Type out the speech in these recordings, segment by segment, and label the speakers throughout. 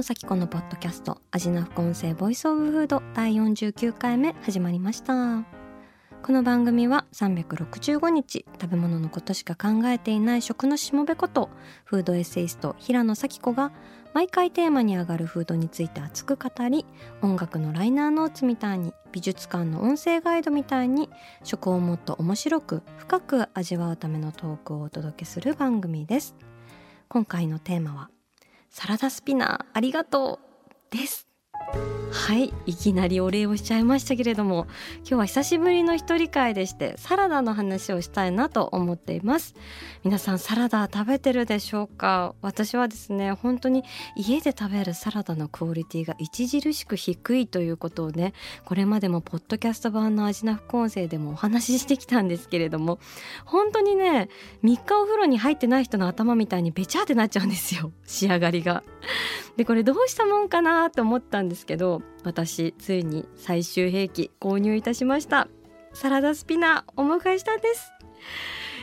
Speaker 1: 野紗季子のポッドキャスト味な副音声 Voice of Food 第49回目始まりました。この番組は365日食べ物のことしか考えていない食のしもべことフードエッセイスト平野紗季子が毎回テーマに上がるフードについて熱く語り音楽のライナーノーツみたいに美術館の音声ガイドみたいに食をもっと面白く深く味わうためのトークをお届けする番組です。今回のテーマはサラダスピナーありがとうです。はいいきなりお礼をしちゃいましたけれども今日は久しぶりの一人会でしてサラダの話をしたいなと思っています。皆さんサラダ食べてるでしょうか？私はですね本当に家で食べるサラダのクオリティが著しく低いということをねこれまでもポッドキャスト版の味な副音声でもお話ししてきたんですけれども本当にね3日お風呂に入ってない人の頭みたいにべちゃってなっちゃうんですよ。仕上がりが。でこれどうしたもんかなと思ったんですけど私ついに最終兵器購入いたしました。サラダスピナーお迎えしたんです。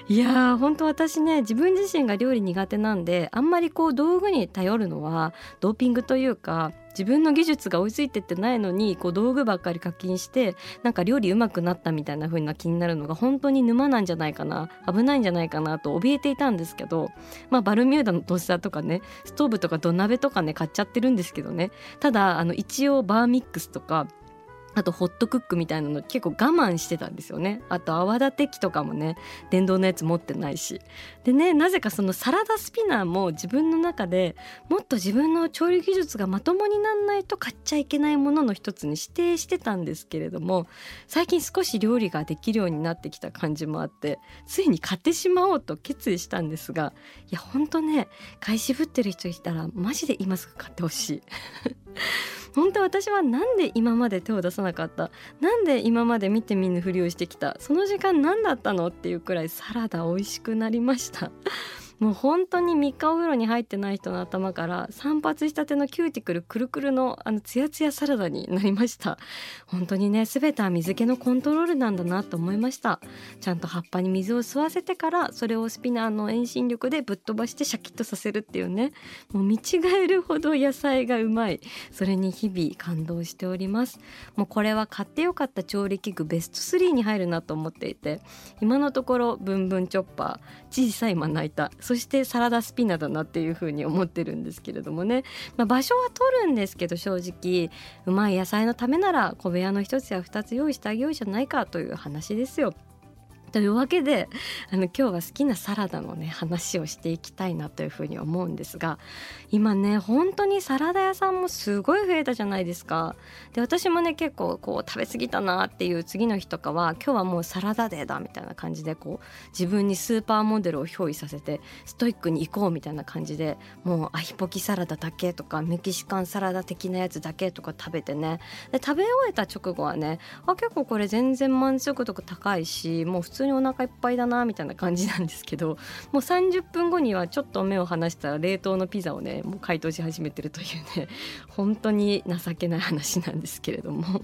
Speaker 1: いや本当私ね自分自身が料理苦手なんであんまりこう道具に頼るのはドーピングというか自分の技術が追いついてってないのにこう道具ばっかり課金してなんか料理うまくなったみたいな風な気になるのが本当に沼なんじゃないかな危ないんじゃないかなと怯えていたんですけど、まあ、バルミューダのトースターとかねストーブとか土鍋とかね買っちゃってるんですけどね。ただあの一応バーミックスとかあとホットクックみたいなの結構我慢してたんですよね。あと泡立て器とかもね電動のやつ持ってないし。でねなぜかそのサラダスピナーも自分の中でもっと自分の調理技術がまともになんないと買っちゃいけないものの一つに指定してたんですけれども最近少し料理ができるようになってきた感じもあってついに買ってしまおうと決意したんですがいやほんとね買い渋ってる人いたらマジで今すぐ買ってほしい。本当私はなんで今まで手を出さなかった。なんで今まで見て見ぬふりをしてきた。その時間何だったの？っていうくらいサラダ美味しくなりました。もう本当に3日お風呂に入ってない人の頭から散髪したてのキューティクルくるくるのあのツヤツヤサラダになりました。本当にね全ては水気のコントロールなんだなと思いました。ちゃんと葉っぱに水を吸わせてからそれをスピナーの遠心力でぶっ飛ばしてシャキッとさせるっていうね。もう見違えるほど野菜がうまい。それに日々感動しております。もうこれは買ってよかった調理器具ベスト3に入るなと思っていて今のところブンブンチョッパー小さいまな板そしてサラダスピナだなっていうふうに思ってるんですけれどもね、まあ、場所は取るんですけど正直うまい野菜のためなら小部屋の一つや二つ用意してあげようじゃないかという話ですよ。というわけであの今日は好きなサラダのね話をしていきたいなというふうに思うんですが今ね本当にサラダ屋さんもすごい増えたじゃないですか。で私もね結構こう食べ過ぎたなっていう次の日とかは今日はもうサラダデーだみたいな感じでこう自分にスーパーモデルを憑依させてストイックに行こうみたいな感じでもうアヒポキサラダだけとかメキシカンサラダ的なやつだけとか食べてね。で食べ終えた直後はねあ結構これ全然満足度高いしもう普通にお腹いっぱいだなみたいな感じなんですけど もう30分後にはちょっと目を離したら冷凍のピザをねもう解凍し始めてるというね本当に情けない話なんですけれども。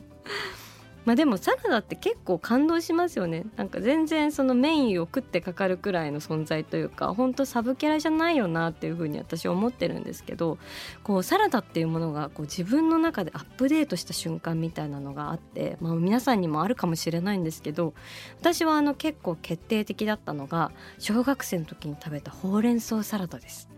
Speaker 1: まあでもサラダって結構感動しますよねなんか全然そのメインを食ってかかるくらいの存在というか本当サブキャラじゃないよなっていうふうに私は思ってるんですけどこうサラダっていうものがこう自分の中でアップデートした瞬間みたいなのがあって、まあ、皆さんにもあるかもしれないんですけど私はあの結構決定的だったのが小学生の時に食べたほうれん草サラダです。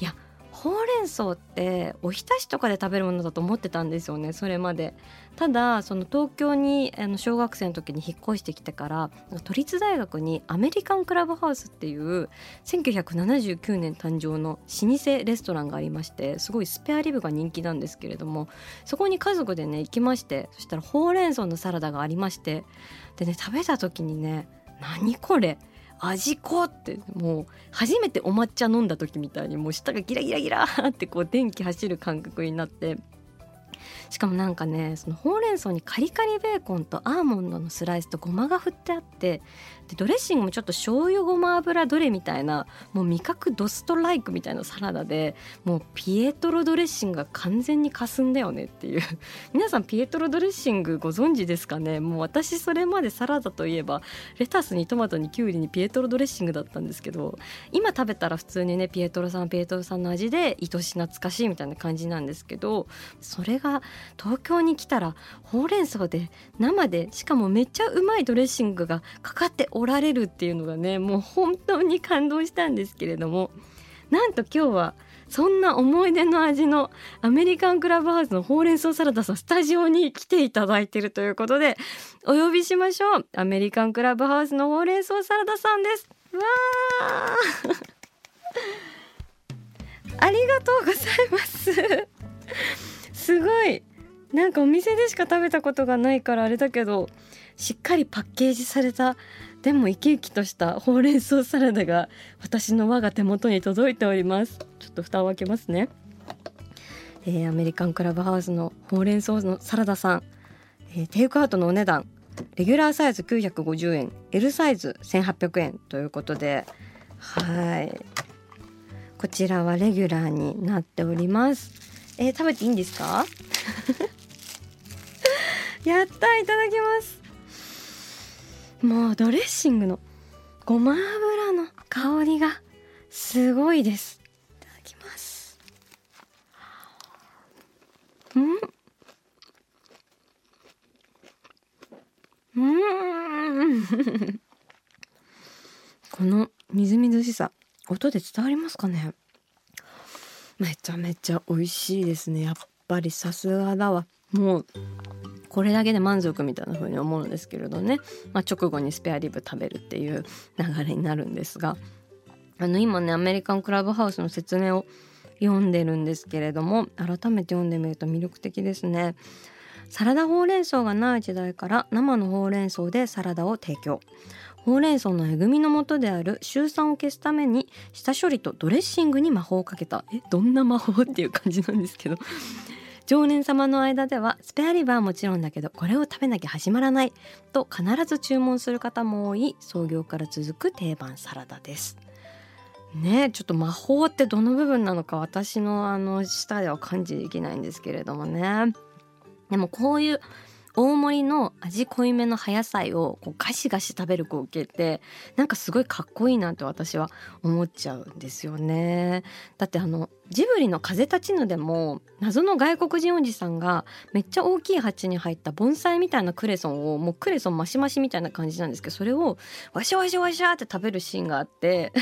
Speaker 1: いやほうれん草っておひたしとかで食べるものだと思ってたんですよねそれまでただその東京にあの小学生の時に引っ越してきてから都立大学にアメリカンクラブハウスっていう1979年誕生の老舗レストランがありましてすごいスペアリブが人気なんですけれどもそこに家族でね行きましてそしたらほうれん草のサラダがありましてでね食べた時にね何これ？味濃ってもう初めてお抹茶飲んだ時みたいにもう舌がギラギラギラってこう電気走る感覚になってしかもなんかねそのほうれん草にカリカリベーコンとアーモンドのスライスとごまが振ってあってでドレッシングもちょっと醤油ごま油どれみたいなもう味覚ドストライクみたいなサラダでもうピエトロドレッシングが完全に霞んだよねっていう。皆さんピエトロドレッシングご存知ですかね？もう私それまでサラダといえばレタスにトマトにキュウリにピエトロドレッシングだったんですけど今食べたら普通にねピエトロさんピエトロさんの味で愛し懐かしいみたいな感じなんですけどそれが東京に来たらほうれん草で生でしかもめっちゃうまいドレッシングがかかっておられるっていうのがねもう本当に感動したんですけれどもなんと今日はそんな思い出の味のアメリカンクラブハウスのほうれん草サラダさんスタジオに来ていただいているということでお呼びしましょう。アメリカンクラブハウスのほうれん草サラダさんです。わ ありがとうございます。すごい。なんかお店でしか食べたことがないからあれだけどしっかりパッケージされたでも生き生きとした ほうれん草サラダが私の我が手元に届いております。ちょっと蓋を開けますね、えー、アメリカンクラブハウスのほうれん草のサラダさん、えー、テイクアウトのお値段。レギュラーサイズ950円。L サイズ1800円。ということで。はい。こちらはレギュラーになっております。えー、食べていいんですか？やったいただきます。もうドレッシングのごま油の香りがすごいです。いただきます。うん。うん。このみずみずしさ音で伝わりますかね？めちゃめちゃ美味しいですね。やっぱりさすがだわ。もうこれだけで満足みたいな風に思うんですけれどね、まあ、直後にスペアリブ食べるっていう流れになるんですが。あの今ねアメリカンクラブハウスの説明を読んでるんですけれども改めて読んでみると魅力的ですね。サラダほうれん草がない時代から生のほうれん草でサラダを提供。ほうれん草のえぐみの元であるシュウ酸を消すために下処理とドレッシングに魔法をかけた。えどんな魔法っていう感じなんですけど。常連様の間ではスペアリブはもちろんだけどこれを食べなきゃ始まらないと必ず注文する方も多い創業から続く定番サラダです。ねちょっと魔法ってどの部分なのか私のあの舌では感じできないんですけれどもね。でもこういう大盛りの味濃いめの葉野菜をこうガシガシ食べる光景ってなんかすごいかっこいいなって私は思っちゃうんですよね。だってあのジブリの風立ちぬでも謎の外国人おじさんがめっちゃ大きい鉢に入った盆栽みたいなクレソンをもうクレソンマシマシみたいな感じなんですけどそれをワシャワシャワシャって食べるシーンがあって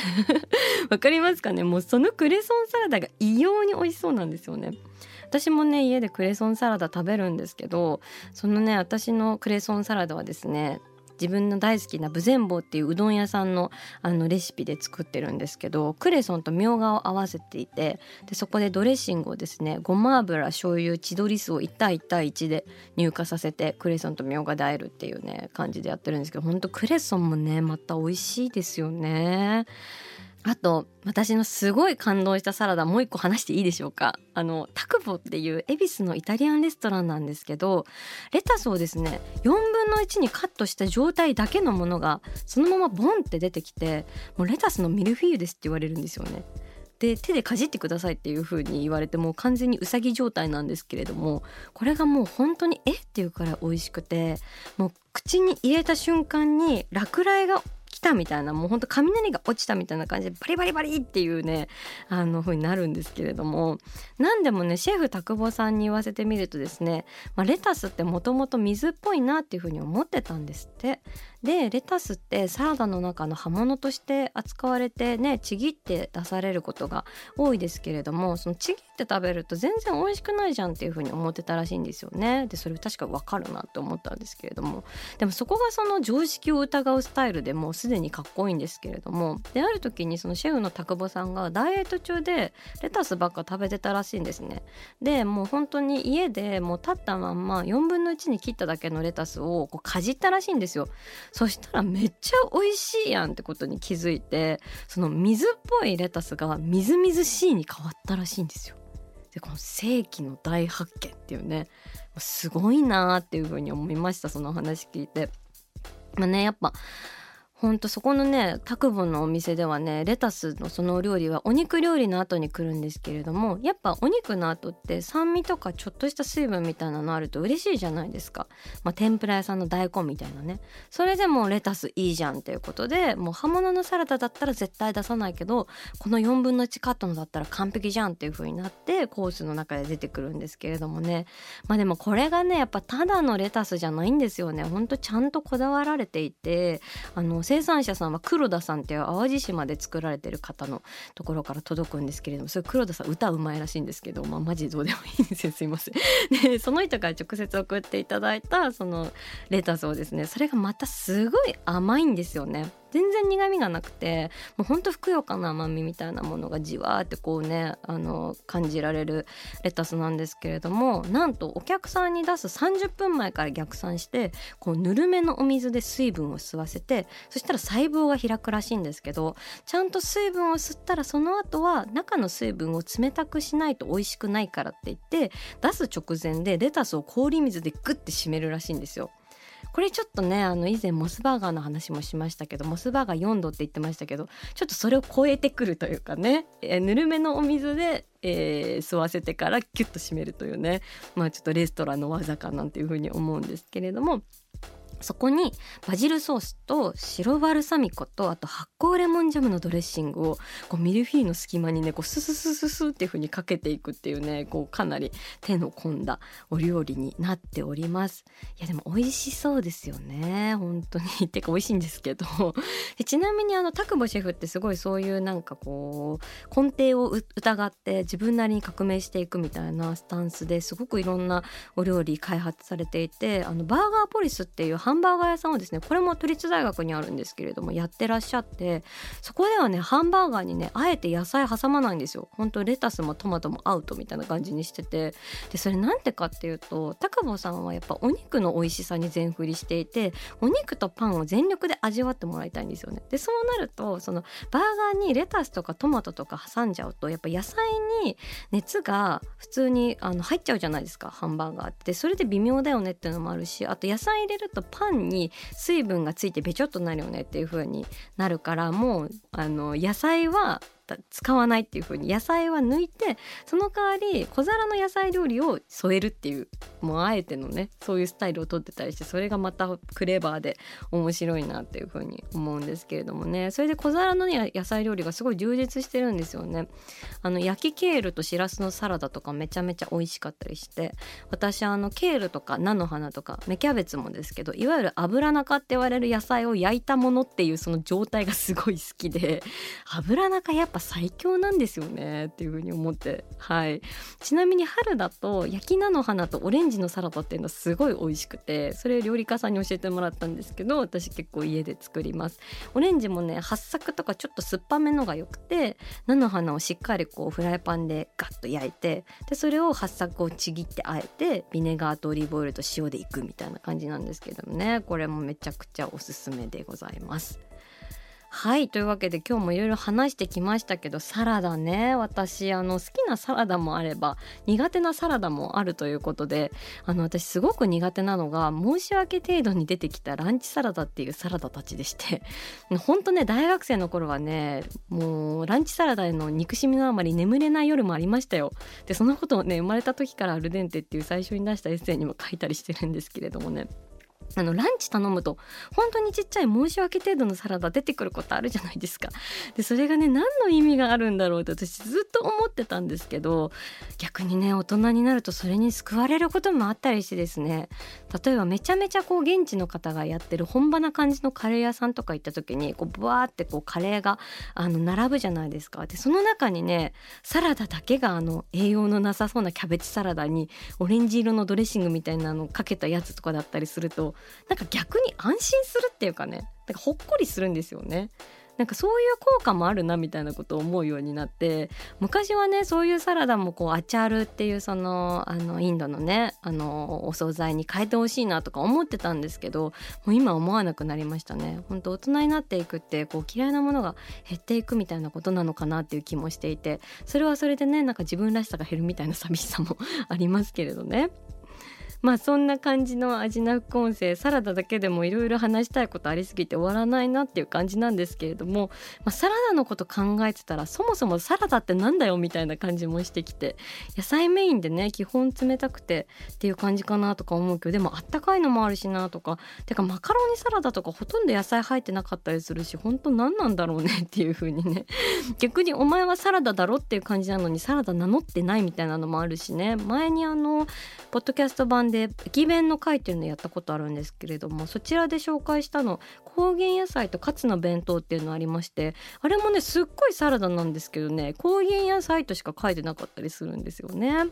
Speaker 1: わかりますかね？もうそのクレソンサラダが異様に美味しそうなんですよね。私もね家でクレソンサラダ食べるんですけどそのね私のクレソンサラダはですね自分の大好きなブゼンボっていううどん屋さんのあのレシピで作ってるんですけどクレソンとみょうがを合わせていてでそこでドレッシングをですねごま油醤油千鳥酢を1対1対1で乳化させてクレソンとみょうがで和えるっていうね感じでやってるんですけどほんとクレソンもねまた美味しいですよね。あと私のすごい感動したサラダもう一個話していいでしょうかあのタクボっていう恵比寿のイタリアンレストランなんですけどレタスをですね4分の1にカットした状態だけのものがそのままボンって出てきてもうレタスのミルフィーユですって言われるんですよね。で手でかじってくださいっていう風に言われてもう完全にうさぎ状態なんですけれどもこれがもう本当にえっていうから美味しくてもう口に入れた瞬間に落雷がたみたいなもうほんと雷が落ちたみたいな感じでバリバリバリっていうねあの風になるんですけれども。何でもねシェフ田久保さんに言わせてみるとですね、まあ、レタスってもともと水っぽいなっていう風に思ってたんですって。でレタスってサラダの中の葉物として扱われてねちぎって出されることが多いですけれどもそのちぎって食べると全然美味しくないじゃんっていう風に思ってたらしいんですよね。でそれ確かわかるなって思ったんですけれども。でもそこがその常識を疑うスタイルでもうすでにかっこいいんですけれども。である時にそのシェフの田久保さんがダイエット中でレタスばっか食べてたらしいんですね。でもう本当に家でもう立ったまんま4分の1に切っただけのレタスをこうかじったらしいんですよ。そしたらめっちゃ美味しいやんってことに気づいてその水っぽいレタスがみずみずしいに変わったらしいんですよでこの世紀の大発見っていうねすごいなーっていうふうに思いましたその話聞いて。まあねやっぱほんとそこのね拓保のお店ではねレタスのそのお料理はお肉料理の後に来るんですけれどもやっぱお肉の後って酸味とかちょっとした水分みたいなのあると嬉しいじゃないですか、まあ、天ぷら屋さんの大根みたいなね。それでもレタスいいじゃんっていうことでもう葉物のサラダだったら絶対出さないけどこの4分の1カットのだったら完璧じゃんっていう風になってコースの中で出てくるんですけれどもね。まあでもこれがねやっぱただのレタスじゃないんですよね。ほんとちゃんとこだわられていてあの生産者さんは黒田さんっていう淡路島で作られてる方のところから届くんですけれどもそれ黒田さん歌うまいらしいんですけどまあマジどうでもいいんですよすいません。でその人から直接送っていただいたそのレタスをですねそれがまたすごい甘いんですよね。全然苦みがなくてもうほんとふくよかな甘みみたいなものがじわーってこうねあの感じられるレタスなんですけれどもなんとお客さんに出す30分前から逆算してこうぬるめのお水で水分を吸わせてそしたら細胞が開くらしいんですけどちゃんと水分を吸ったらその後は中の水分を冷たくしないと美味しくないからって言って出す直前でレタスを氷水でグッて締めるらしいんですよ。これちょっとねあの以前モスバーガーの話もしましたけどモスバーガー4度って言ってましたけどちょっとそれを超えてくるというかね、えー、ぬるめのお水で、えー、吸わせてからキュッと締めるというねまあちょっとレストランの技かなんていうふうに思うんですけれどもそこにバジルソースと白バルサミコとあと発酵レモンジャムのドレッシングをこうミルフィーユの隙間にねこうスススススっていう風にかけていくっていうねこうかなり手の込んだお料理になっております。いやでも美味しそうですよね。本当に。てか美味しいんですけど。ちなみにあのタクボシェフってすごいそういうなんかこう根底を疑って自分なりに革命していくみたいなスタンスですごくいろんなお料理開発されていてあのバーガーポリスっていうハハンバーガー屋さんをですねこれも都立大学にあるんですけれどもやってらっしゃってそこではねハンバーガーにねあえて野菜挟まないんですよ。ほんとレタスもトマトもアウトみたいな感じにしてて。でそれなんでかっていうと高坊さんはやっぱお肉の美味しさに全振りしていてお肉とパンを全力で味わってもらいたいんですよね。でそうなるとそのバーガーにレタスとかトマトとか挟んじゃうとやっぱ野菜に熱が普通にあの入っちゃうじゃないですかハンバーガーって。それで微妙だよねっていうのもあるしあと野菜入れるとパパンに水分がついてべちょっとなるよねっていう風になるからもうあの野菜は使わないっていう風に野菜は抜いてその代わり小皿の野菜料理を添えるっていうもうあえてのねそういうスタイルをとってたりしてそれがまたクレバーで面白いなっていう風に思うんですけれどもね。それで小皿の、ね、野菜料理がすごい充実してるんですよね。あの焼きケールとしらすのサラダとかめちゃめちゃ美味しかったりして私あのケールとか菜の花とか芽キャベツもですけどいわゆる油中って言われる野菜を焼いたものっていうその状態がすごい好きで油中やっぱ最強なんですよねっていう風に思って。はい。ちなみに春だと焼き菜の花とオレンジのサラダっていうのはすごい美味しくてそれ料理家さんに教えてもらったんですけど私結構家で作ります。オレンジもね八作とかちょっと酸っぱめのが良くて菜の花をしっかりこうフライパンでガッと焼いてでそれを八作をちぎってあえてビネガーとオリーブオイルと塩でいくみたいな感じなんですけどもねこれもめちゃくちゃおすすめでございます。はいというわけで今日もいろいろ話してきましたけどサラダね。私あの好きなサラダもあれば苦手なサラダもあるということであの私すごく苦手なのが申し訳程度に出てきたランチサラダっていうサラダたちでして。ほんとね大学生の頃はねもうランチサラダへの憎しみのあまり眠れない夜もありましたよ。でそのことをね生まれた時からアルデンテっていう最初に出したエッセイにも書いたりしてるんですけれどもね。あのランチ頼むと本当にちっちゃい申し訳程度のサラダ出てくることあるじゃないですか。でそれがね何の意味があるんだろうって私ずっと思ってたんですけど逆にね大人になるとそれに救われることもあったりしてですね例えばめちゃめちゃこう現地の方がやってる本場な感じのカレー屋さんとか行った時にこうブワーってこうカレーがあの並ぶじゃないですか。でその中にねサラダだけがあの栄養のなさそうなキャベツサラダにオレンジ色のドレッシングみたいなのをかけたやつとかだったりするとなんか逆に安心するっていうかねなんかほっこりするんですよね。なんかそういう効果もあるなみたいなことを思うようになって昔はねそういうサラダもこうアチャールっていうそのあのインドのねあのお惣菜に変えてほしいなとか思ってたんですけどもう今思わなくなりましたね本当大人になっていくってこう嫌いなものが減っていくみたいなことなのかなっていう気もしていてそれはそれでねなんか自分らしさが減るみたいな寂しさも ありますけれどね。まあそんな感じの味な副音声サラダだけでもいろいろ話したいことありすぎて終わらないなっていう感じなんですけれども、まあ、サラダのこと考えてたらそもそもサラダってなんだよみたいな感じもしてきて野菜メインでね基本冷たくてっていう感じかなとか思うけどでもあったかいのもあるしなとかてかマカロニサラダとかほとんど野菜入ってなかったりするし本当何なんだろうねっていう風にね。逆にお前はサラダだろっていう感じなのにサラダ名乗ってないみたいなのもあるしね。前にあのポッドキャスト版で駅弁の会っていうのやったことあるんですけれどもそちらで紹介したの高原野菜とカツの弁当っていうのありましてあれもねすっごいサラダなんですけどね高原野菜としか書いてなかったりするんですよね。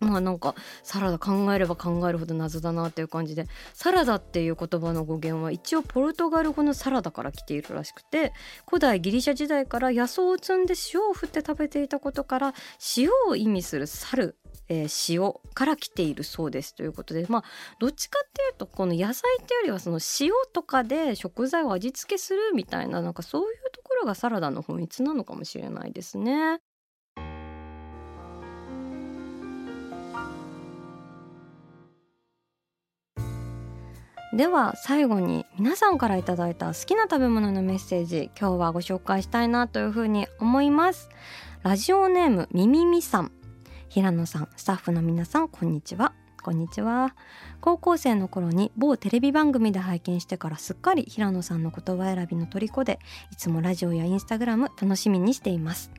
Speaker 1: まあなんかサラダ考えれば考えるほど謎だなっていう感じでサラダっていう言葉の語源は一応ポルトガル語のサラダから来ているらしくて古代ギリシャ時代から野草を摘んで塩を振って食べていたことから塩を意味する猿えー、塩から来ているそうですということでまあどっちかっていうとこの野菜っていうよりはその塩とかで食材を味付けするみたいななんかそういうところがサラダの本質なのかもしれないですね。では最後に皆さんから頂いた好きな食べ物のメッセージ今日はご紹介したいなというふうに思いますラジオネームみみみさん平野さんスタッフの皆さんこんにちは。こんにちは。高校生の頃に某テレビ番組で拝見してからすっかり平野さんの言葉選びの虜でいつもラジオやインスタグラム楽しみにしています。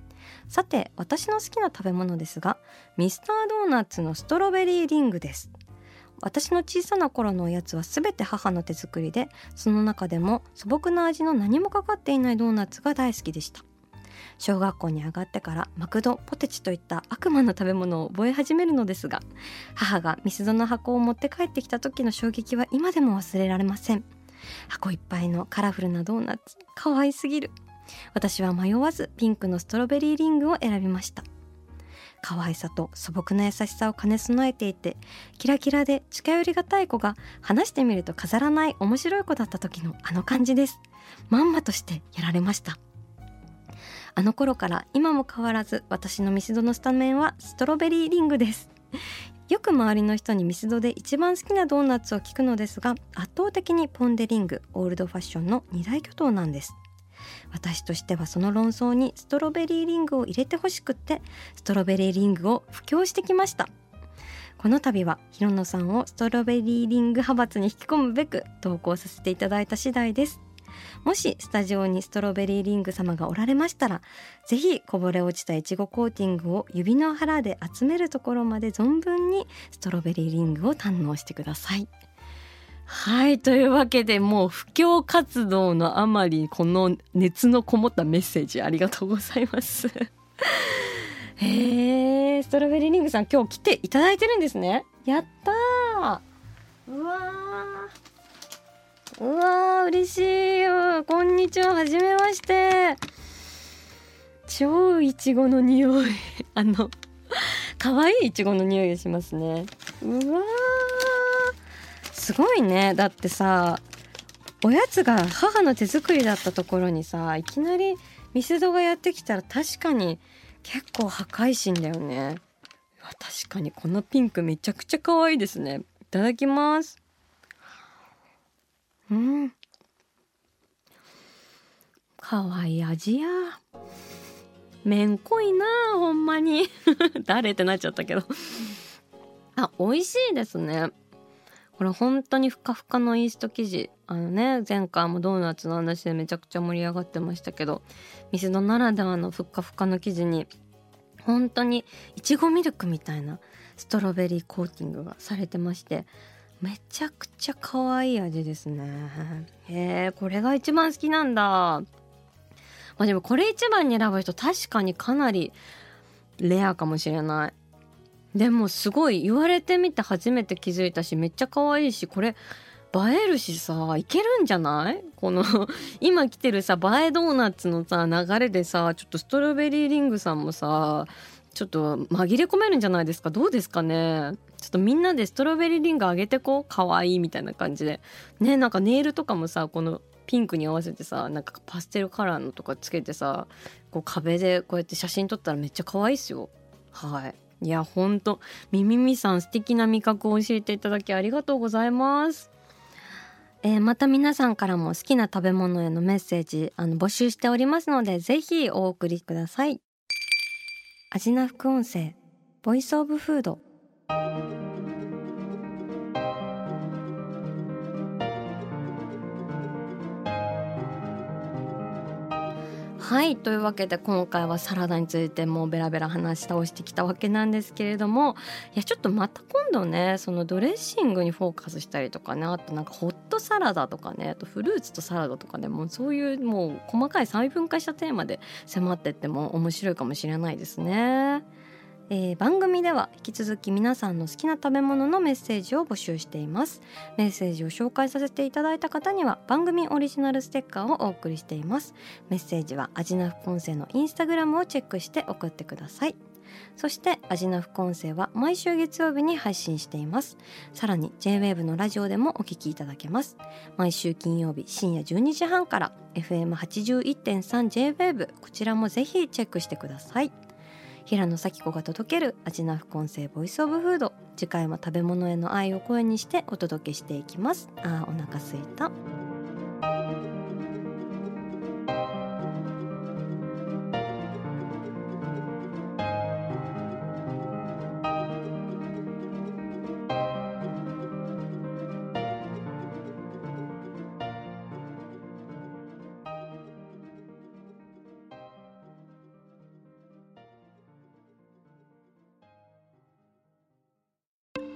Speaker 1: さて私の好きな食べ物ですがミスタードーナツのストロベリーリングです。私の小さな頃のおやつは全て母の手作りでその中でも素朴な味の何もかかっていないドーナツが大好きでした。小学校に上がってからマクドポテチといった悪魔の食べ物を覚え始めるのですが母がミスドの箱を持って帰ってきた時の衝撃は今でも忘れられません。箱いっぱいのカラフルなドーナツ可愛すぎる。私は迷わずピンクのストロベリーリングを選びました。可愛さと素朴な優しさを兼ね備えていてキラキラで近寄りがたい子が話してみると飾らない面白い子だった時のあの感じです。まんまとしてやられました。あの頃から今も変わらず私のミスドのスタメンはストロベリーリングです。よく周りの人にミスドで一番好きなドーナツを聞くのですが圧倒的にポン・デ・リングオールドファッションの二大巨頭なんです。私としてはその論争にストロベリーリングを入れてほしくってストロベリーリングを布教してきました。この度はひろのさんをストロベリーリング派閥に引き込むべく投稿させていただいた次第です。もしスタジオにストロベリーリング様がおられましたらぜひこぼれ落ちたいちごコーティングを指の腹で集めるところまで存分にストロベリーリングを堪能してください。はいというわけでもう布教活動のあまりこの熱のこもったメッセージありがとうございます。へえストロベリーリングさん今日来ていただいてるんですね。やったうわうわー嬉しい。よこんにちは。はじめまして。超いちごの匂い。あの可愛いいちごの匂いがしますね。うわすごいね。だってさおやつが母の手作りだったところにさいきなりミスドがやってきたら確かに結構破壊神だよね。確かにこのピンクめちゃくちゃ可愛いですね。いただきます。うん。かわいい味や。めんこいなほんまに。誰ってなっちゃったけど。あ美味しいですね。これ本当にふかふかのイースト生地。あのね前回もドーナツの話でめちゃくちゃ盛り上がってましたけど。ミスドならではのふっかふかの生地に本当にいちごミルクみたいなストロベリーコーティングがされてまして。めちゃくちゃ可愛い味ですね。へえこれが一番好きなんだ。まあでもこれ一番に選ぶ人確かにかなりレアかもしれない。でもすごい言われてみて初めて気づいたしめっちゃ可愛いしこれ映えるしさいけるんじゃない？この 今来てるさ映えドーナツのさ流れでさちょっとストロベリーリングさんもさちょっと紛れ込めるんじゃないですか？どうですかね？ちょっとみんなでストロベリーリングあげてこう。かわいいみたいな感じで。ねなんかネイルとかもさこのピンクに合わせてさなんかパステルカラーのとかつけてさこう壁でこうやって写真撮ったらめっちゃ可愛いっすよ。はい。いやほんと。みみみさん素敵な味覚を教えていただきありがとうございます。えー、また皆さんからも好きな食べ物へのメッセージあの募集しておりますのでぜひお送りください。味な副音声ボイスオブフードはいというわけで今回はサラダについてもうベラベラ話し倒してきたわけなんですけれどもいやちょっとまた今度ねそのドレッシングにフォーカスしたりとかねあとなんかホットサラダとかねあとフルーツとサラダとかねもうそういうもう細かい細分化したテーマで迫ってっても面白いかもしれないですね。えー、番組では引き続き皆さんの好きな食べ物のメッセージを募集しています。メッセージを紹介させていただいた方には番組オリジナルステッカーをお送りしています。メッセージはアジナフ音声のインスタグラムをチェックして送ってください。そしてアジナフ音声は毎週月曜日に配信しています。さらに JWAVE のラジオでもお聞きいただけます。毎週金曜日深夜12時半から FM81.3JWAVE こちらもぜひチェックしてください。平野咲子が届ける味な副音声ボイスオブフード。次回も食べ物への愛を声にしてお届けしていきます。あーお腹すいた。